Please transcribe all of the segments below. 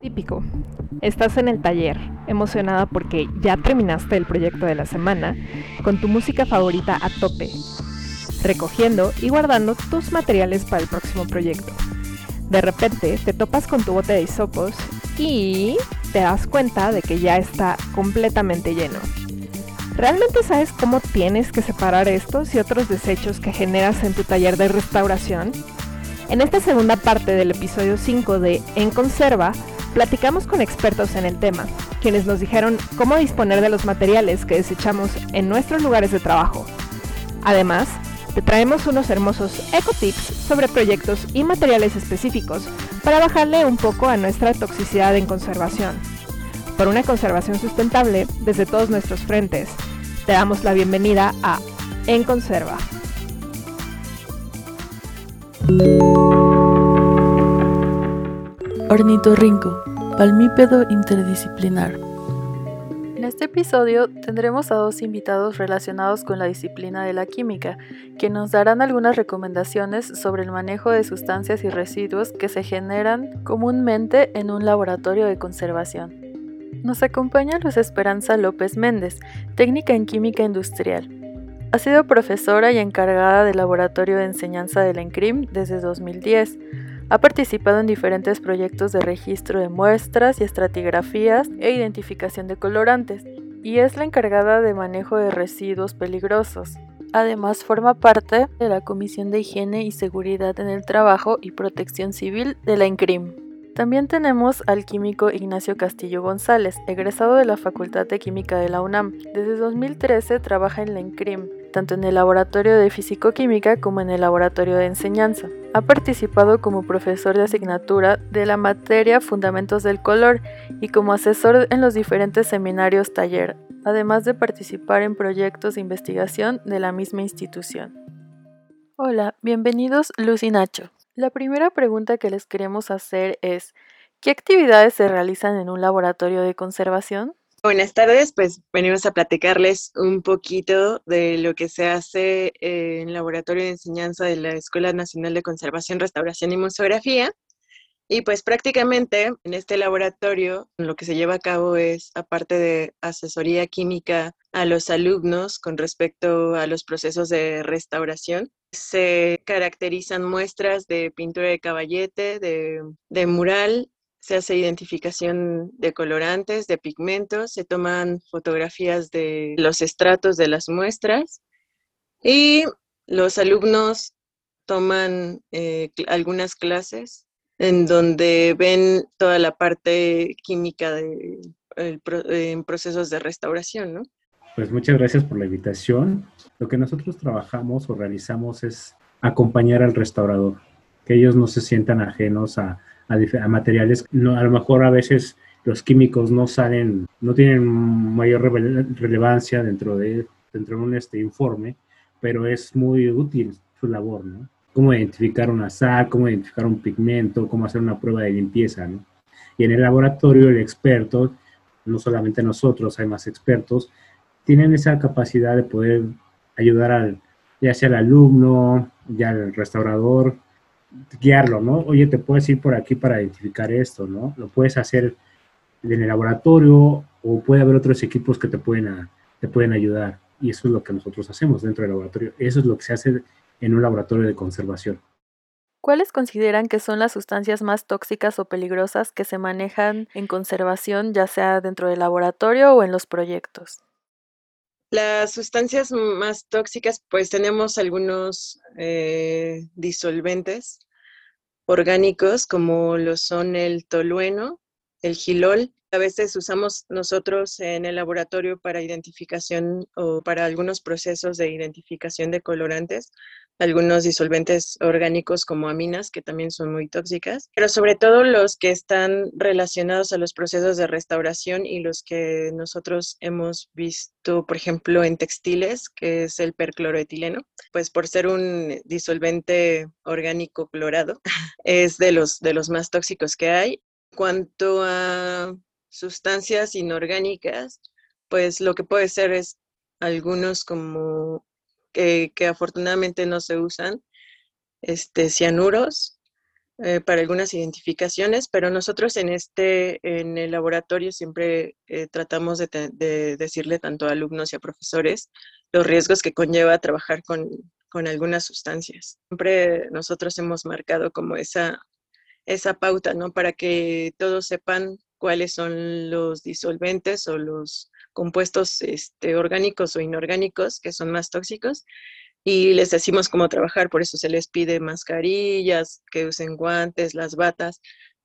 Típico. Estás en el taller, emocionada porque ya terminaste el proyecto de la semana, con tu música favorita a tope, recogiendo y guardando tus materiales para el próximo proyecto. De repente te topas con tu bote de hisopos y te das cuenta de que ya está completamente lleno. ¿Realmente sabes cómo tienes que separar estos y otros desechos que generas en tu taller de restauración? En esta segunda parte del episodio 5 de En Conserva, platicamos con expertos en el tema, quienes nos dijeron cómo disponer de los materiales que desechamos en nuestros lugares de trabajo. Además, te traemos unos hermosos eco-tips sobre proyectos y materiales específicos para bajarle un poco a nuestra toxicidad en conservación. Por una conservación sustentable desde todos nuestros frentes, te damos la bienvenida a En Conserva. Ornitorrinco, palmípedo interdisciplinar. En este episodio tendremos a dos invitados relacionados con la disciplina de la química, que nos darán algunas recomendaciones sobre el manejo de sustancias y residuos que se generan comúnmente en un laboratorio de conservación. Nos acompaña Luz Esperanza López Méndez, técnica en química industrial. Ha sido profesora y encargada del laboratorio de enseñanza de la ENCRIM desde 2010. Ha participado en diferentes proyectos de registro de muestras y estratigrafías e identificación de colorantes, y es la encargada de manejo de residuos peligrosos. Además, forma parte de la Comisión de Higiene y Seguridad en el Trabajo y Protección Civil de la ENCRIM. También tenemos al químico Ignacio Castillo González, egresado de la Facultad de Química de la UNAM. Desde 2013 trabaja en la ENCRIM, tanto en el laboratorio de fisicoquímica como en el laboratorio de enseñanza. Ha participado como profesor de asignatura de la materia Fundamentos del Color y como asesor en los diferentes seminarios taller, además de participar en proyectos de investigación de la misma institución. Hola, bienvenidos Luz y Nacho. La primera pregunta que les queremos hacer es, ¿qué actividades se realizan en un laboratorio de conservación? Buenas tardes, pues venimos a platicarles un poquito de lo que se hace en el laboratorio de enseñanza de la Escuela Nacional de Conservación, Restauración y Museografía. Y pues prácticamente en este laboratorio lo que se lleva a cabo es, aparte de asesoría química a los alumnos con respecto a los procesos de restauración, se caracterizan muestras de pintura de caballete, de, de mural se hace identificación de colorantes, de pigmentos, se toman fotografías de los estratos de las muestras y los alumnos toman eh, algunas clases en donde ven toda la parte química de, en procesos de restauración, ¿no? Pues muchas gracias por la invitación. Lo que nosotros trabajamos o realizamos es acompañar al restaurador, que ellos no se sientan ajenos a, a, materiales. No, a lo mejor a veces los químicos no salen, no tienen mayor relevancia dentro de, dentro de un este informe, pero es muy útil su labor, ¿no? Cómo identificar una sal, cómo identificar un pigmento, cómo hacer una prueba de limpieza, ¿no? Y en el laboratorio el experto, no solamente nosotros, hay más expertos, tienen esa capacidad de poder ayudar al, ya sea al alumno, ya al restaurador, guiarlo, ¿no? Oye, te puedes ir por aquí para identificar esto, ¿no? Lo puedes hacer en el laboratorio o puede haber otros equipos que te pueden, te pueden ayudar. Y eso es lo que nosotros hacemos dentro del laboratorio. Eso es lo que se hace en un laboratorio de conservación. ¿Cuáles consideran que son las sustancias más tóxicas o peligrosas que se manejan en conservación, ya sea dentro del laboratorio o en los proyectos? Las sustancias más tóxicas, pues tenemos algunos eh, disolventes orgánicos como lo son el tolueno, el gilol. A veces usamos nosotros en el laboratorio para identificación o para algunos procesos de identificación de colorantes, algunos disolventes orgánicos como aminas, que también son muy tóxicas, pero sobre todo los que están relacionados a los procesos de restauración y los que nosotros hemos visto, por ejemplo, en textiles, que es el percloroetileno, pues por ser un disolvente orgánico clorado, es de los, de los más tóxicos que hay. Cuanto a sustancias inorgánicas, pues lo que puede ser es algunos como que, afortunadamente no se usan, este, cianuros, eh, para algunas identificaciones, pero nosotros en este, en el laboratorio siempre eh, tratamos de, decirle tanto a alumnos y a profesores los riesgos que conlleva trabajar con, con algunas sustancias. Siempre nosotros hemos marcado como esa, esa pauta, ¿no? Para que todos sepan cuáles son los disolventes o los compuestos este, orgánicos o inorgánicos que son más tóxicos y les decimos cómo trabajar, por eso se les pide mascarillas, que usen guantes, las batas,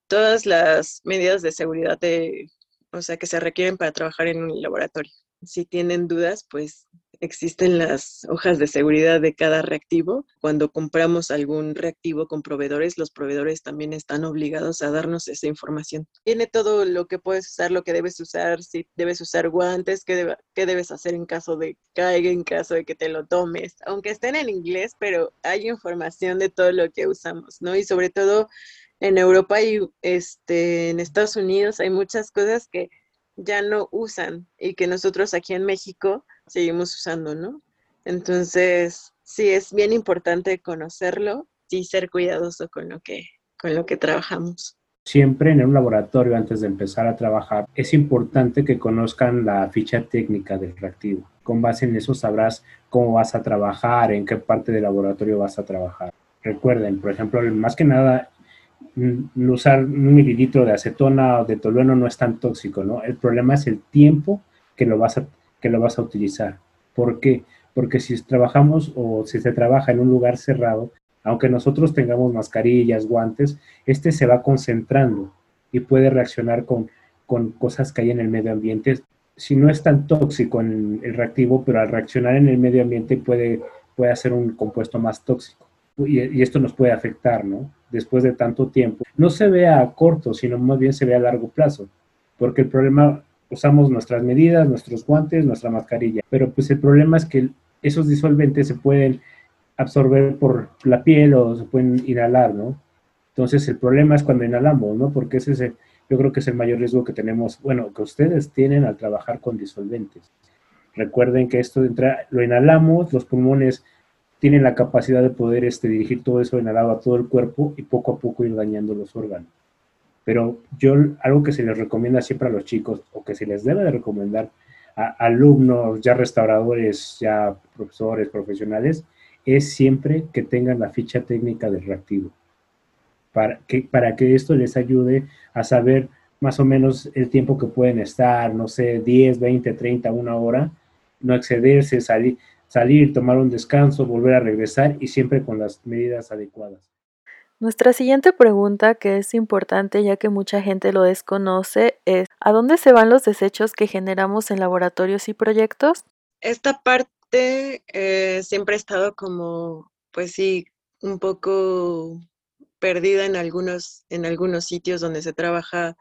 todas las medidas de seguridad de, o sea, que se requieren para trabajar en un laboratorio. Si tienen dudas, pues existen las hojas de seguridad de cada reactivo. Cuando compramos algún reactivo con proveedores, los proveedores también están obligados a darnos esa información. Tiene todo lo que puedes usar, lo que debes usar, si debes usar guantes, qué, debes hacer en caso de caiga, en caso de que te lo tomes. Aunque estén en inglés, pero hay información de todo lo que usamos, ¿no? Y sobre todo en Europa y este, en Estados Unidos hay muchas cosas que ya no usan y que nosotros aquí en México seguimos usando, ¿no? Entonces, sí, es bien importante conocerlo y ser cuidadoso con lo que, con lo que trabajamos. Siempre en un laboratorio, antes de empezar a trabajar, es importante que conozcan la ficha técnica del reactivo. Con base en eso sabrás cómo vas a trabajar, en qué parte del laboratorio vas a trabajar. Recuerden, por ejemplo, más que nada, mm, usar un mililitro de acetona o de tolueno no es tan tóxico, ¿no? El problema es el tiempo que lo vas a que lo vas a utilizar. ¿Por qué? Porque si trabajamos o si se trabaja en un lugar cerrado, aunque nosotros tengamos mascarillas, guantes, este se va concentrando y puede reaccionar con, con cosas que hay en el medio ambiente. Si no es tan tóxico en el reactivo, pero al reaccionar en el medio ambiente puede, puede hacer un compuesto más tóxico. Y, y, esto nos puede afectar, ¿no? Después de tanto tiempo. No se ve a corto, sino más bien se ve a largo plazo, porque el problema usamos nuestras medidas, nuestros guantes, nuestra mascarilla. Pero pues el problema es que esos disolventes se pueden absorber por la piel o se pueden inhalar, ¿no? Entonces el problema es cuando inhalamos, ¿no? Porque ese es el, yo creo que es el mayor riesgo que tenemos, bueno, que ustedes tienen al trabajar con disolventes. Recuerden que esto entra, lo inhalamos, los pulmones tienen la capacidad de poder este, dirigir todo eso inhalado a todo el cuerpo y poco a poco ir dañando los órganos. Pero yo algo que se les recomienda siempre a los chicos o que se les debe de recomendar a alumnos, ya restauradores, ya profesores, profesionales, es siempre que tengan la ficha técnica del reactivo. Para que, para que esto les ayude a saber más o menos el tiempo que pueden estar, no sé, 10, 20, 30, una hora, no excederse, salir, salir, tomar un descanso, volver a regresar y siempre con las medidas adecuadas. Nuestra siguiente pregunta, que es importante ya que mucha gente lo desconoce, es ¿a dónde se van los desechos que generamos en laboratorios y proyectos? Esta parte eh, siempre ha estado como, pues sí, un poco perdida en algunos, en algunos sitios donde se trabaja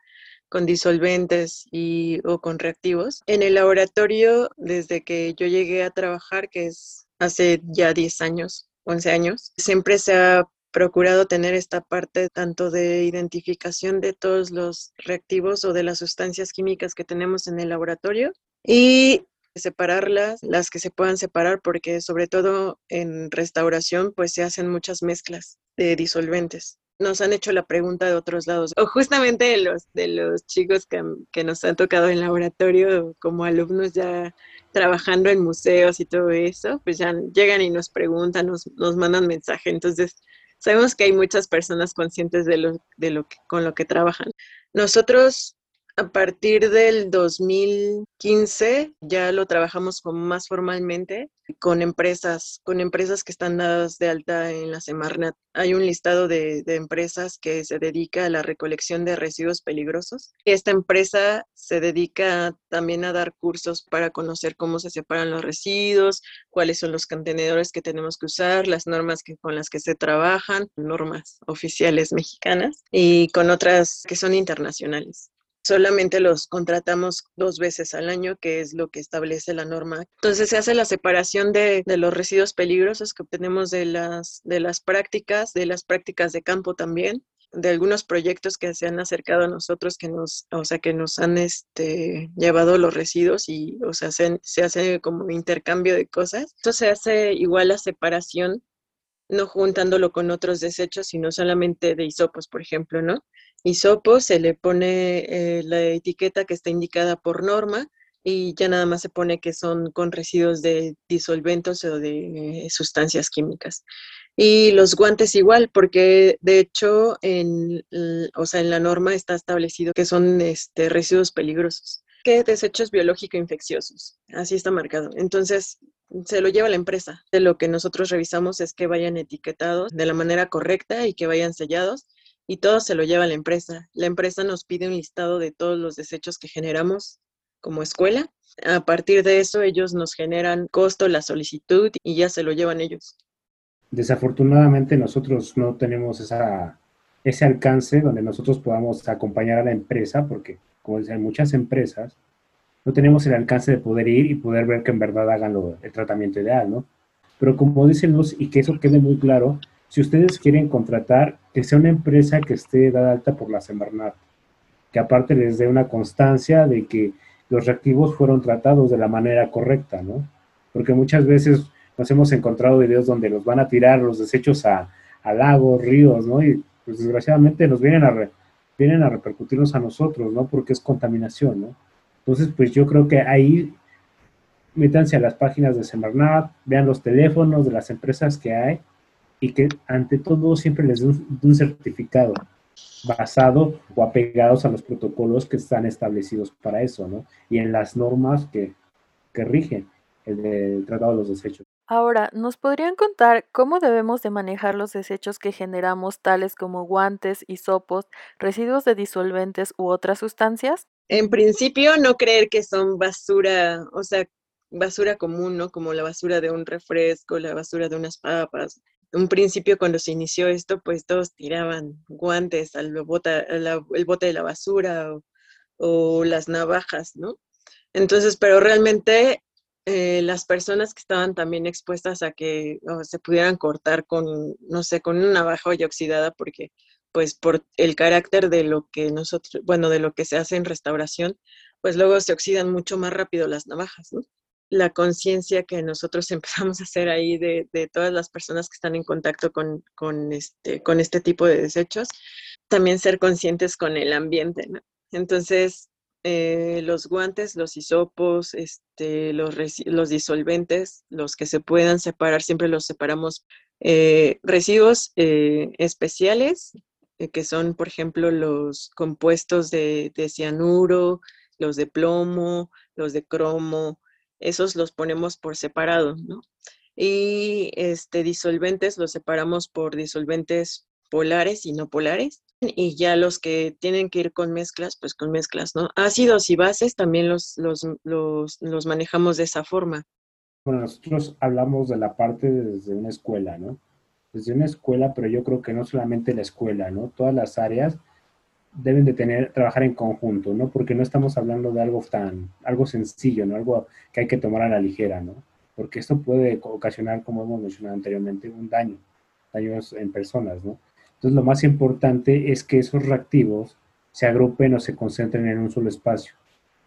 con disolventes y, o con reactivos. En el laboratorio, desde que yo llegué a trabajar, que es hace ya 10 años, 11 años, siempre se ha procurado tener esta parte tanto de identificación de todos los reactivos o de las sustancias químicas que tenemos en el laboratorio y separarlas, las que se puedan separar, porque sobre todo en restauración pues se hacen muchas mezclas de disolventes. Nos han hecho la pregunta de otros lados, o justamente de los, de los chicos que, que nos han tocado en laboratorio como alumnos ya trabajando en museos y todo eso, pues ya llegan y nos preguntan, nos, nos mandan mensaje. Entonces, sabemos que hay muchas personas conscientes de lo, de lo que, con lo que trabajan. Nosotros a partir del 2015 ya lo trabajamos como más formalmente con empresas, con empresas que están dadas de alta en la Semarnat. Hay un listado de, empresas que se dedica a la recolección de residuos peligrosos. Esta empresa se dedica también a dar cursos para conocer cómo se separan los residuos, cuáles son los contenedores que tenemos que usar, las normas con las que se trabajan, normas oficiales mexicanas y con otras que son internacionales solamente los contratamos dos veces al año, que es lo que establece la norma. Entonces se hace la separación de, de, los residuos peligrosos que obtenemos de las, de las prácticas, de las prácticas de campo también. de algunos proyectos que se han acercado a nosotros que nos, o sea, que nos han este, llevado los residuos y, o sea, se, hace como intercambio de cosas. Esto se hace igual la separación, no juntándolo con otros desechos, sino solamente de hisopos, por ejemplo, ¿no? Hisopos se le pone eh, la etiqueta que está indicada por norma y ya nada más se pone que son con residuos de disolventos o de sustancias químicas. Y los guantes igual, porque de hecho en, o sea, en la norma está establecido que son este, residuos peligrosos, que desechos biológico infecciosos, así está marcado. Entonces, se lo lleva la empresa. De lo que nosotros revisamos es que vayan etiquetados de la manera correcta y que vayan sellados y todo se lo lleva la empresa. La empresa nos pide un listado de todos los desechos que generamos como escuela. A partir de eso ellos nos generan costo, la solicitud y ya se lo llevan ellos. Desafortunadamente nosotros no tenemos esa, ese alcance donde nosotros podamos acompañar a la empresa, porque como dicen muchas empresas, no tenemos el alcance de poder ir y poder ver que en verdad hagan el tratamiento ideal, ¿no? Pero como dicen Luz, y que eso quede muy claro, si ustedes quieren contratar, que sea una empresa que esté dada alta por la Semarnat, que aparte les dé una constancia de que los reactivos fueron tratados de la manera correcta, ¿no? Porque muchas veces nos hemos encontrado videos donde los van a tirar los desechos a, lagos, ríos, ¿no? Y pues desgraciadamente nos vienen a, vienen a repercutirnos a nosotros, ¿no? Porque es contaminación, ¿no? Entonces, pues yo creo que ahí métanse a las páginas de Semarnat, vean los teléfonos de las empresas que hay y que ante todo siempre les den un, certificado basado o apegados a los protocolos que están establecidos para eso, ¿no? Y en las normas que, que rigen el tratado de los desechos. Ahora, ¿nos podrían contar cómo debemos de manejar los desechos que generamos, tales como guantes, hisopos, residuos de disolventes u otras sustancias? En principio, no creer que son basura, o sea, basura común, ¿no? Como la basura de un refresco, la basura de unas papas. En un principio, cuando se inició esto, pues todos tiraban guantes al bote de la basura o las navajas, ¿no? Entonces, pero realmente eh, las personas que estaban también expuestas a que se pudieran cortar con, no sé, con una navaja olla oxidada, porque pues por el carácter de lo que nosotros, bueno, de lo que se hace en restauración, pues luego se oxidan mucho más rápido las navajas, ¿no? La conciencia que nosotros empezamos a hacer ahí de, de, todas las personas que están en contacto con, con, este, con este tipo de desechos, también ser conscientes con el ambiente, ¿no? Entonces, eh, los guantes, los hisopos, este, los, disolventes, los que se puedan separar, siempre los separamos. Eh, residuos eh, especiales, que son, por ejemplo, los compuestos de, de, cianuro, los de plomo, los de cromo, esos los ponemos por separado, ¿no? Y este, disolventes los separamos por disolventes polares y no polares y ya los que tienen que ir con mezclas, pues con mezclas, ¿no? Ácidos y bases también los, los, los, manejamos de esa forma. Bueno, nosotros hablamos de la parte desde una escuela, ¿no? Desde una escuela, pero yo creo que no solamente la escuela, ¿no? Todas las áreas deben de tener, trabajar en conjunto, ¿no? Porque no estamos hablando de algo tan, algo sencillo, ¿no? Algo que hay que tomar a la ligera, ¿no? Porque esto puede ocasionar, como hemos mencionado anteriormente, un daño, daños en personas, ¿no? Entonces, lo más importante es que esos reactivos se agrupen o se concentren en un solo espacio,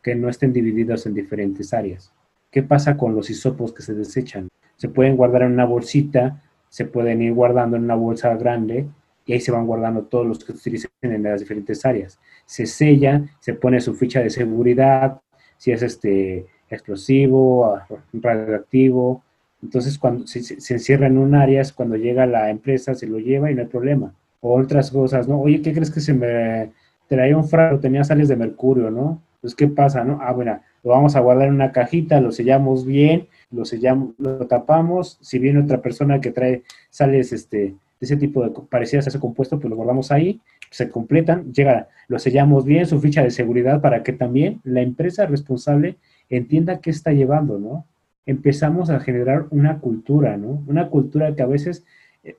que no estén divididos en diferentes áreas. ¿Qué pasa con los hisopos que se desechan? Se pueden guardar en una bolsita, se pueden ir guardando en una bolsa grande y ahí se van guardando todos los que se utilicen en las diferentes áreas. Se sella, se pone su ficha de seguridad, si es este explosivo, radioactivo. Entonces, cuando se, se encierra en un área, es cuando llega la empresa, se lo lleva y no hay problema o otras cosas, ¿no? Oye, ¿qué crees que se me traía un frasco, tenía sales de mercurio, ¿no? Entonces, ¿qué pasa, no? Ah, bueno, lo vamos a guardar en una cajita, lo sellamos bien, lo sellamos, lo tapamos, si viene otra persona que trae sales, este, ese tipo de parecidas a ese compuesto, pues lo guardamos ahí, se completan, llega, lo sellamos bien, su ficha de seguridad para que también la empresa responsable entienda qué está llevando, ¿no? Empezamos a generar una cultura, ¿no? Una cultura que a veces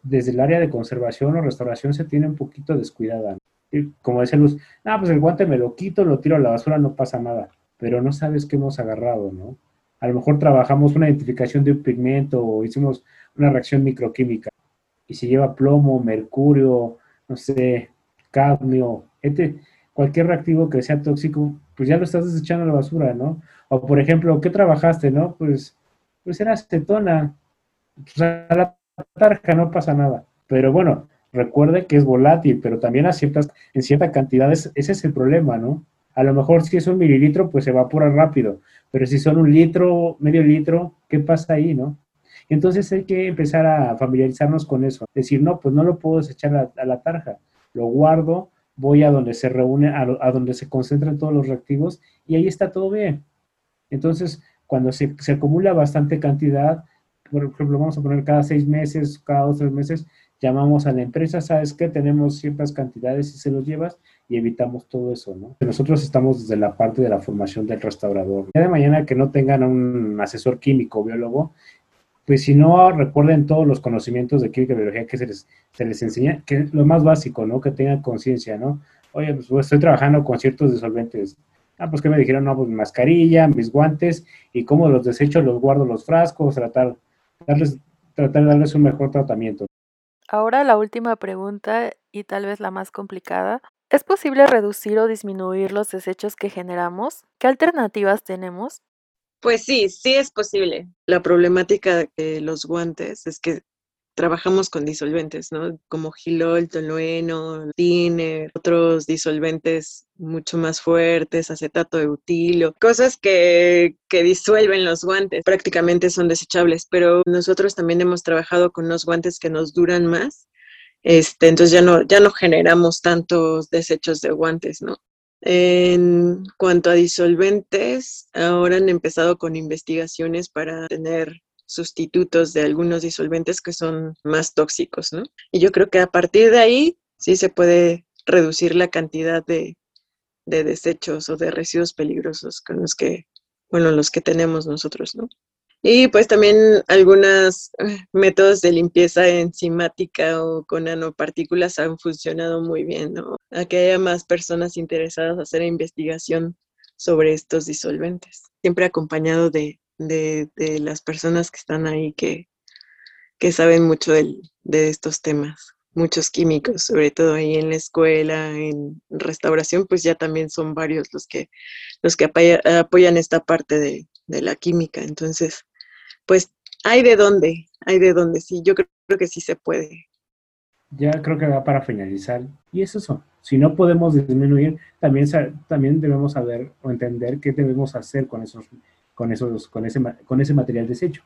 desde el área de conservación o restauración se tiene un poquito descuidada. Como dice Luz, ah, pues el guante me lo quito, lo tiro a la basura, no pasa nada, pero no sabes qué hemos agarrado, ¿no? A lo mejor trabajamos una identificación de un pigmento o hicimos una reacción microquímica y si lleva plomo, mercurio, no sé, cadmio, este, cualquier reactivo que sea tóxico, pues ya lo estás desechando a la basura, ¿no? O por ejemplo, ¿qué trabajaste, no? Pues, pues era acetona, pues la tarja no pasa nada. Pero bueno, recuerde que es volátil, pero también a ciertas, en ciertas cantidades, ese es el problema, ¿no? A lo mejor si es un mililitro, pues se evapora rápido, pero si son un litro, medio litro, ¿qué pasa ahí, no? Entonces hay que empezar a familiarizarnos con eso. Decir, no, pues no lo puedo desechar a, la tarja, lo guardo, voy a donde se reúne, a, donde se concentran todos los reactivos y ahí está todo bien. Entonces, cuando se, se acumula bastante cantidad, por ejemplo, vamos a poner cada seis meses, cada dos, tres meses, llamamos a la empresa, ¿sabes qué? Tenemos ciertas cantidades y se los llevas y evitamos todo eso, ¿no? Nosotros estamos desde la parte de la formación del restaurador. Ya de mañana que no tengan un asesor químico, biólogo, pues si no recuerden todos los conocimientos de química y biología que se les, se les enseña, que es lo más básico, ¿no? Que tengan conciencia, ¿no? Oye, pues, pues estoy trabajando con ciertos disolventes. Ah, pues que me dijeron, no, pues mi mascarilla, mis guantes y cómo los desecho, los guardo los frascos, tratar, darles, tratar de darles un mejor tratamiento. Ahora la última pregunta y tal vez la más complicada. ¿Es posible reducir o disminuir los desechos que generamos? ¿Qué alternativas tenemos? Pues sí, sí es posible. La problemática de los guantes es que trabajamos con disolventes, ¿no? Como gilol, tolueno, tiner, otros disolventes mucho más fuertes, acetato de butilo, cosas que, que disuelven los guantes, prácticamente son desechables, pero nosotros también hemos trabajado con unos guantes que nos duran más, este, entonces ya no, ya no generamos tantos desechos de guantes, ¿no? En cuanto a disolventes, ahora han empezado con investigaciones para tener sustitutos de algunos disolventes que son más tóxicos, ¿no? Y yo creo que a partir de ahí sí se puede reducir la cantidad de, de desechos o de residuos peligrosos con los que, bueno, los que tenemos nosotros, ¿no? Y pues también algunos eh, métodos de limpieza enzimática o con nanopartículas han funcionado muy bien, ¿no? A que haya más personas interesadas en hacer investigación sobre estos disolventes, siempre acompañado de, de, las personas que están ahí que, que saben mucho de estos temas. Muchos químicos, sobre todo ahí en la escuela, en restauración, pues ya también son varios los que, los que apoyan esta parte de, de la química. Entonces, pues hay de dónde, hay de dónde, sí, yo creo, que sí se puede. Ya creo que va para finalizar. Y eso son. Si no podemos disminuir, también, también debemos saber o entender qué debemos hacer con esos, con esos, con ese, con ese material desecho.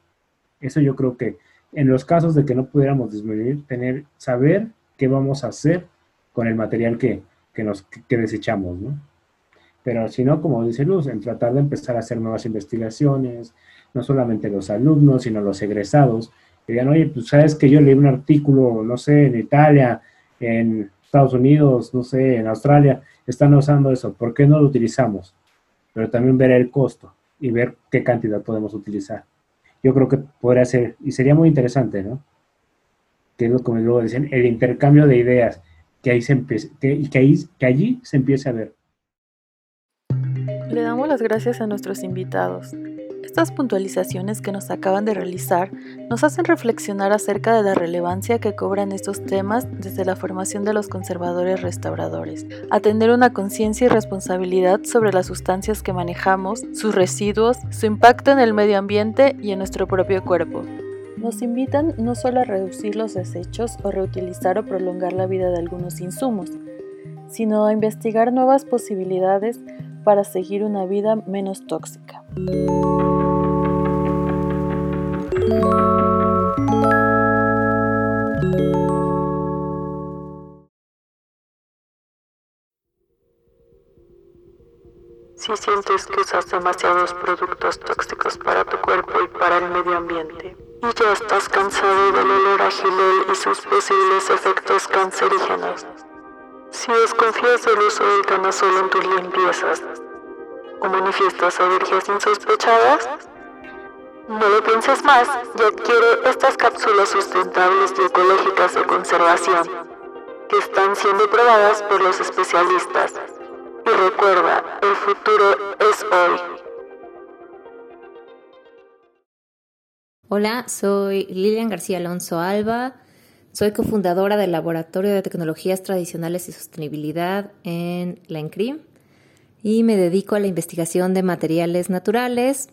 Eso yo creo que en los casos de que no pudiéramos disminuir, tener, saber qué vamos a hacer con el material que, que nos, desechamos, ¿no? Pero si no, como dice Luz, en tratar de empezar a hacer nuevas investigaciones, no solamente los alumnos, sino los egresados, que digan, oye, pues sabes que yo leí un artículo, no sé, en Italia, en Estados Unidos, no sé, en Australia, están usando eso, ¿por qué no lo utilizamos? Pero también ver el costo y ver qué cantidad podemos utilizar. Yo creo que podría ser, y sería muy interesante, ¿no? Que es lo que luego dicen, el intercambio de ideas, que, ahí se empiece, que, que, ahí, que allí se empiece a ver. Le damos las gracias a nuestros invitados. Estas puntualizaciones que nos acaban de realizar nos hacen reflexionar acerca de la relevancia que cobran estos temas desde la formación de los conservadores restauradores, atender una conciencia y responsabilidad sobre las sustancias que manejamos, sus residuos, su impacto en el medio ambiente y en nuestro propio cuerpo. Nos invitan no solo a reducir los desechos o reutilizar o prolongar la vida de algunos insumos, sino a investigar nuevas posibilidades para seguir una vida menos tóxica. Si sientes que usas demasiados productos tóxicos para tu cuerpo y para el medio ambiente, y ya estás cansado del olor a y sus posibles efectos cancerígenos, si desconfías del uso del canazol en tus limpiezas o manifiestas alergias insospechadas, no lo pienses más y adquiere estas cápsulas sustentables y ecológicas de conservación que están siendo probadas por los especialistas. Y recuerda, el futuro es hoy. Hola, soy Lilian García Alonso Alba Soy cofundadora del Laboratorio de Tecnologías Tradicionales y Sostenibilidad en la ENCRIM y me dedico a la investigación de materiales naturales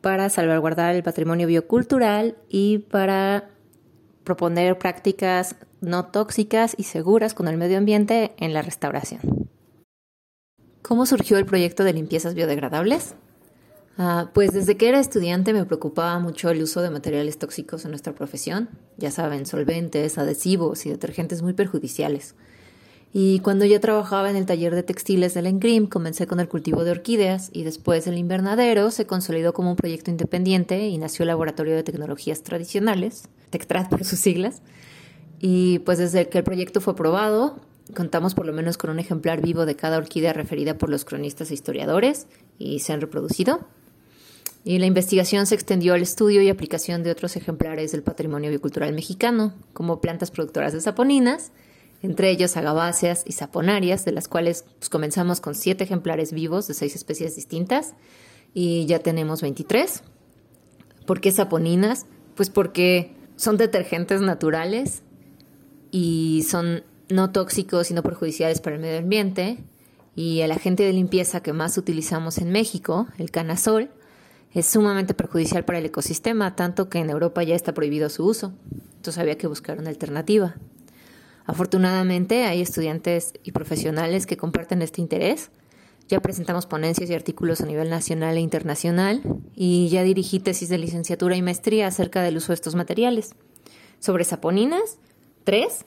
para salvaguardar el patrimonio biocultural y para proponer prácticas no tóxicas y seguras con el medio ambiente en la restauración. ¿Cómo surgió el proyecto de limpiezas biodegradables? Ah, pues desde que era estudiante me preocupaba mucho el uso de materiales tóxicos en nuestra profesión, ya saben, solventes, adhesivos y detergentes muy perjudiciales. Y cuando ya trabajaba en el taller de textiles del Engrim, comencé con el cultivo de orquídeas y después el invernadero se consolidó como un proyecto independiente y nació el Laboratorio de Tecnologías Tradicionales, TECTRAD por sus siglas. Y pues desde que el proyecto fue aprobado, contamos por lo menos con un ejemplar vivo de cada orquídea referida por los cronistas e historiadores y se han reproducido. Y la investigación se extendió al estudio y aplicación de otros ejemplares del patrimonio biocultural mexicano, como plantas productoras de saponinas, entre ellos agaváceas y saponarias, de las cuales pues, comenzamos con siete ejemplares vivos de seis especies distintas y ya tenemos 23. ¿Por qué saponinas? Pues porque son detergentes naturales y son no tóxicos y no perjudiciales para el medio ambiente. Y el agente de limpieza que más utilizamos en México, el canasol, es sumamente perjudicial para el ecosistema, tanto que en Europa ya está prohibido su uso. Entonces había que buscar una alternativa. Afortunadamente hay estudiantes y profesionales que comparten este interés. Ya presentamos ponencias y artículos a nivel nacional e internacional y ya dirigí tesis de licenciatura y maestría acerca del uso de estos materiales. Sobre saponinas, tres,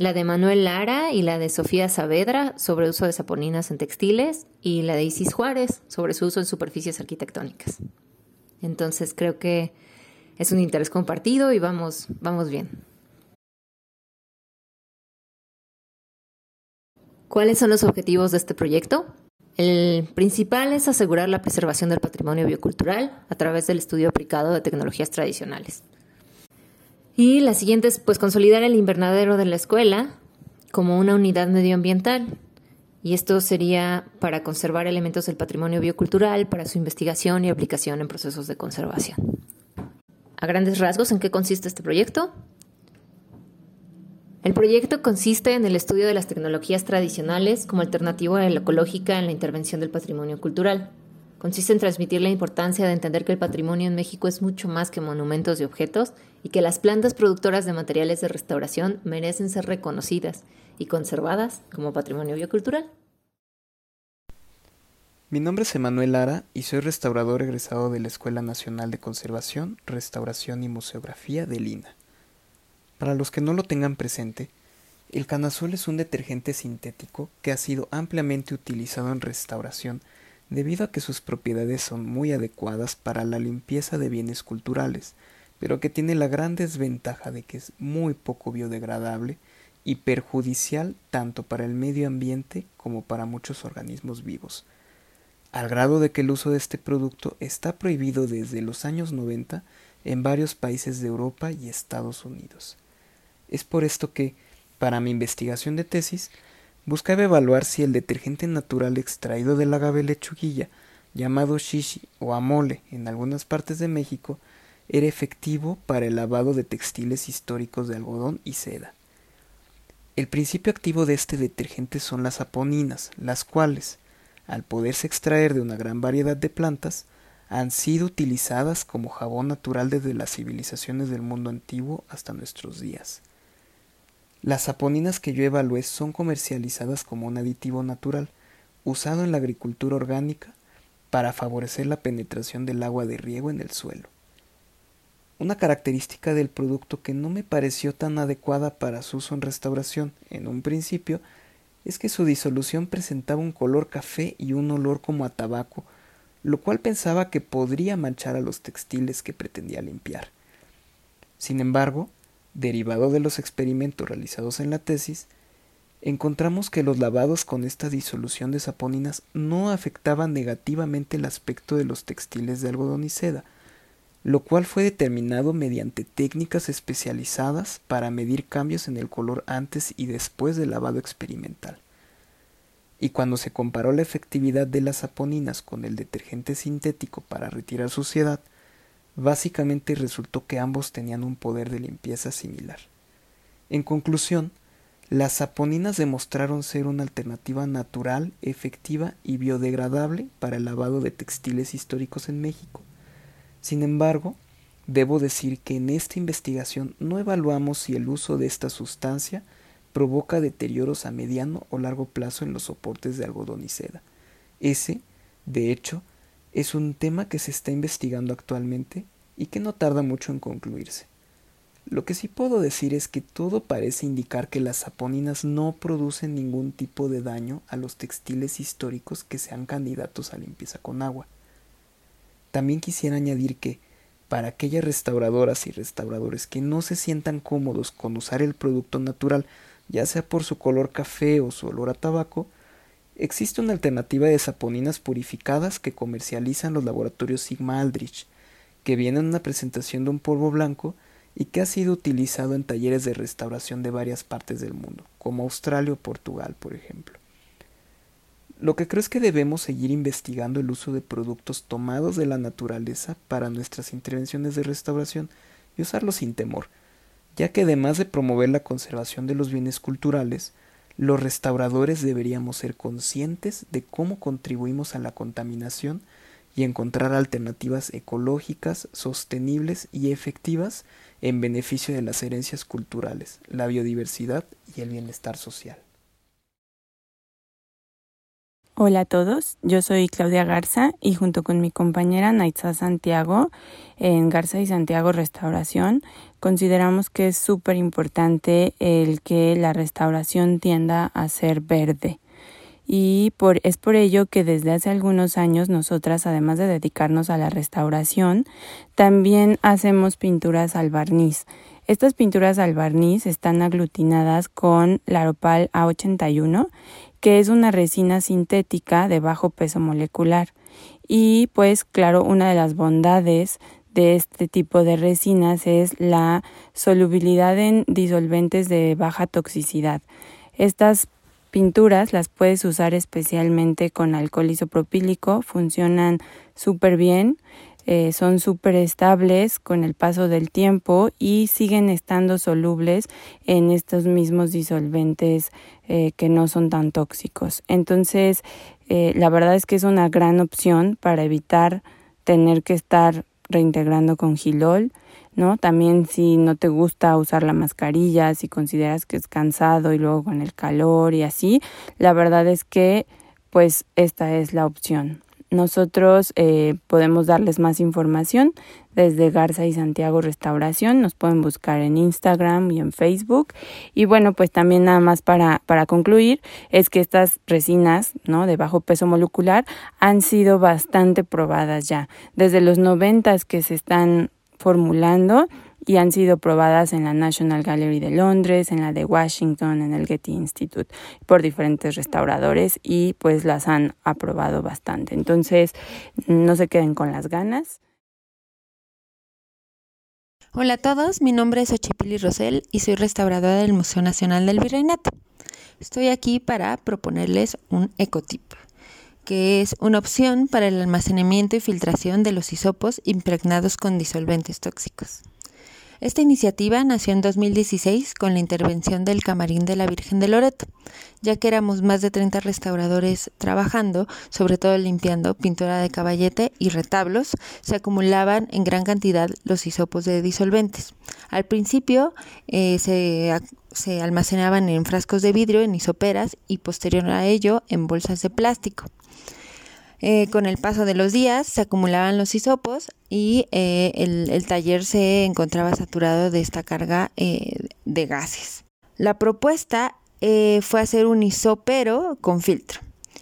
la de Manuel Lara y la de Sofía Saavedra sobre uso de saponinas en textiles y la de Isis Juárez sobre su uso en superficies arquitectónicas. Entonces creo que es un interés compartido y vamos, vamos bien. ¿Cuáles son los objetivos de este proyecto? El principal es asegurar la preservación del patrimonio biocultural a través del estudio aplicado de tecnologías tradicionales. Y la siguiente es pues consolidar el invernadero de la escuela como una unidad medioambiental. Y esto sería para conservar elementos del patrimonio biocultural para su investigación y aplicación en procesos de conservación. A grandes rasgos, ¿en qué consiste este proyecto? El proyecto consiste en el estudio de las tecnologías tradicionales como alternativa a la ecológica en la intervención del patrimonio cultural. Consiste en transmitir la importancia de entender que el patrimonio en México es mucho más que monumentos y objetos y que las plantas productoras de materiales de restauración merecen ser reconocidas y conservadas como patrimonio biocultural. Mi nombre es Emanuel Lara y soy restaurador egresado de la Escuela Nacional de Conservación, Restauración y Museografía de Lina. Para los que no lo tengan presente, el canazol es un detergente sintético que ha sido ampliamente utilizado en restauración debido a que sus propiedades son muy adecuadas para la limpieza de bienes culturales, pero que tiene la gran desventaja de que es muy poco biodegradable y perjudicial tanto para el medio ambiente como para muchos organismos vivos, al grado de que el uso de este producto está prohibido desde los años 90 en varios países de Europa y Estados Unidos. Es por esto que, para mi investigación de tesis, buscaba evaluar si el detergente natural extraído del agave lechuguilla, llamado shishi o amole en algunas partes de México, era efectivo para el lavado de textiles históricos de algodón y seda. El principio activo de este detergente son las aponinas, las cuales, al poderse extraer de una gran variedad de plantas, han sido utilizadas como jabón natural desde las civilizaciones del mundo antiguo hasta nuestros días. Las saponinas que yo evalué son comercializadas como un aditivo natural, usado en la agricultura orgánica para favorecer la penetración del agua de riego en el suelo. Una característica del producto que no me pareció tan adecuada para su uso en restauración en un principio es que su disolución presentaba un color café y un olor como a tabaco, lo cual pensaba que podría manchar a los textiles que pretendía limpiar. Sin embargo, derivado de los experimentos realizados en la tesis, encontramos que los lavados con esta disolución de saponinas no afectaban negativamente el aspecto de los textiles de algodón y seda, lo cual fue determinado mediante técnicas especializadas para medir cambios en el color antes y después del lavado experimental. Y cuando se comparó la efectividad de las saponinas con el detergente sintético para retirar suciedad, Básicamente resultó que ambos tenían un poder de limpieza similar. En conclusión, las saponinas demostraron ser una alternativa natural, efectiva y biodegradable para el lavado de textiles históricos en México. Sin embargo, debo decir que en esta investigación no evaluamos si el uso de esta sustancia provoca deterioros a mediano o largo plazo en los soportes de algodón y seda. Ese, de hecho, es un tema que se está investigando actualmente y que no tarda mucho en concluirse. Lo que sí puedo decir es que todo parece indicar que las saponinas no producen ningún tipo de daño a los textiles históricos que sean candidatos a limpieza con agua. También quisiera añadir que, para aquellas restauradoras y restauradores que no se sientan cómodos con usar el producto natural, ya sea por su color café o su olor a tabaco, existe una alternativa de saponinas purificadas que comercializan los laboratorios Sigma Aldrich, que viene en una presentación de un polvo blanco y que ha sido utilizado en talleres de restauración de varias partes del mundo, como Australia o Portugal, por ejemplo. Lo que creo es que debemos seguir investigando el uso de productos tomados de la naturaleza para nuestras intervenciones de restauración y usarlos sin temor, ya que además de promover la conservación de los bienes culturales, los restauradores deberíamos ser conscientes de cómo contribuimos a la contaminación y encontrar alternativas ecológicas, sostenibles y efectivas en beneficio de las herencias culturales, la biodiversidad y el bienestar social. Hola a todos, yo soy Claudia Garza y junto con mi compañera Naitza Santiago en Garza y Santiago Restauración consideramos que es súper importante el que la restauración tienda a ser verde y es por ello que desde hace algunos años nosotras, además de dedicarnos a la restauración, también hacemos pinturas al barniz. Estas pinturas al barniz están aglutinadas con Laropal A81, que es una resina sintética de bajo peso molecular. Y pues claro, una de las bondades de este tipo de resinas es la solubilidad en disolventes de baja toxicidad. Estas pinturas las puedes usar especialmente con alcohol isopropílico, funcionan súper bien, eh, son súper estables con el paso del tiempo y siguen estando solubles en estos mismos disolventes eh, que no son tan tóxicos. Entonces, eh, la verdad es que es una gran opción para evitar tener que estar reintegrando con gilol ¿no? También si no te gusta usar la mascarilla, si consideras que es cansado y luego con el calor y así, la verdad es que pues esta es la opción. Nosotros eh, podemos darles más información desde Garza y Santiago Restauración. Nos pueden buscar en Instagram y en Facebook. Y bueno, pues también nada más para, para concluir es que estas resinas ¿no? de bajo peso molecular han sido bastante probadas ya. Desde los noventas que se están formulando y han sido probadas en la National Gallery de Londres, en la de Washington, en el Getty Institute, por diferentes restauradores y pues las han aprobado bastante. Entonces, no se queden con las ganas. Hola a todos, mi nombre es Ochipili Rosel y soy restauradora del Museo Nacional del Virreinato. Estoy aquí para proponerles un ecotip que es una opción para el almacenamiento y filtración de los hisopos impregnados con disolventes tóxicos. Esta iniciativa nació en 2016 con la intervención del Camarín de la Virgen de Loreto, ya que éramos más de 30 restauradores trabajando, sobre todo limpiando pintura de caballete y retablos, se acumulaban en gran cantidad los hisopos de disolventes. Al principio eh, se, se almacenaban en frascos de vidrio, en hisoperas y posterior a ello en bolsas de plástico. Eh, con el paso de los días se acumulaban los hisopos y eh, el, taller se encontraba saturado de esta carga eh, de gases. La propuesta fue hacer un hisopero con filtro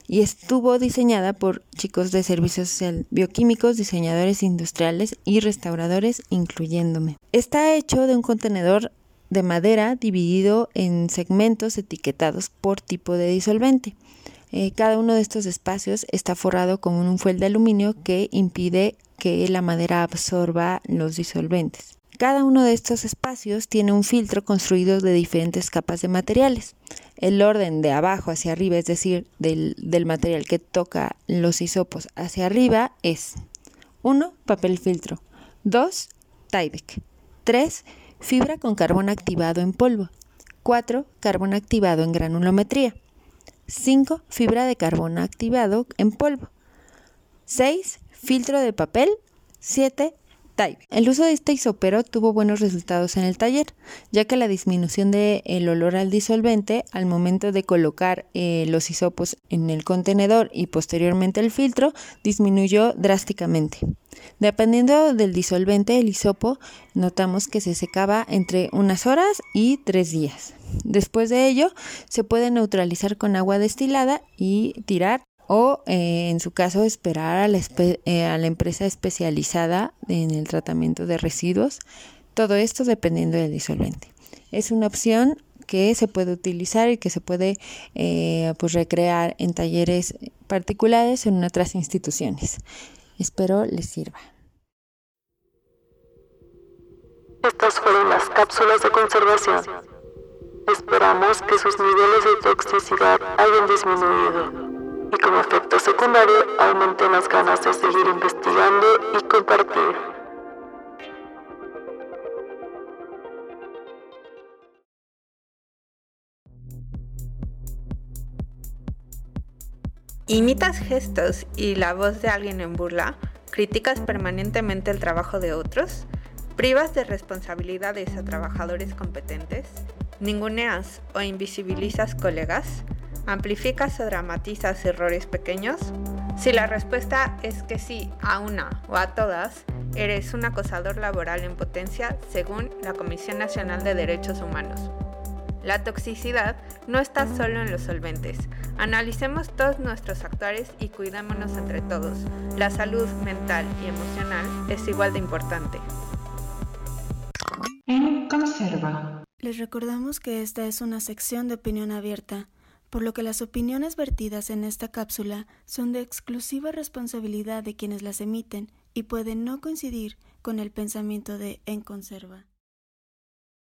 y estuvo diseñada por chicos de servicios bioquímicos, diseñadores industriales y restauradores, incluyéndome. Está hecho de un contenedor de madera dividido en segmentos etiquetados por tipo de disolvente. Eh, cada uno de estos espacios está forrado con un fuel de aluminio que impide que la madera absorba los disolventes. Cada uno de estos espacios tiene un filtro construido de diferentes capas de materiales. El orden de abajo hacia arriba, es decir, del, material que toca los hisopos hacia arriba, es 1. Papel filtro. 2. Tyvek. 3. Fibra con carbón activado en polvo. 4. Carbón activado en granulometría. 5. Fibra de carbono activado en polvo. 6. Filtro de papel. 7. El uso de este isopero tuvo buenos resultados en el taller, ya que la disminución del olor al disolvente al momento de colocar eh, los hisopos en el contenedor y posteriormente el filtro disminuyó drásticamente. Dependiendo del disolvente, el hisopo notamos que se secaba entre unas horas y tres días. Después de ello, se puede neutralizar con agua destilada y tirar o eh, en su caso esperar a la, eh, a la, empresa especializada en el tratamiento de residuos. Todo esto dependiendo del disolvente. Es una opción que se puede utilizar y que se puede eh, pues recrear en talleres particulares en otras instituciones. Espero les sirva. Estas fueron las cápsulas de conservación. Esperamos que sus niveles de toxicidad hayan disminuido y como efecto secundario aumenten las ganas de seguir investigando y compartir. ¿Imitas gestos y la voz de alguien en burla? ¿Criticas permanentemente el trabajo de otros? ¿Privas de responsabilidades a trabajadores competentes? ¿Ninguneas o invisibilizas colegas? ¿Amplificas o dramatizas errores pequeños? Si la respuesta es que sí a una o a todas, eres un acosador laboral en potencia según la Comisión Nacional de Derechos Humanos. La toxicidad no está solo en los solventes. Analicemos todos nuestros actuales y cuidémonos entre todos. La salud mental y emocional es igual de importante. En Conserva. Les recordamos que esta es una sección de opinión abierta por lo que las opiniones vertidas en esta cápsula son de exclusiva responsabilidad de quienes las emiten y pueden no coincidir con el pensamiento de En Conserva.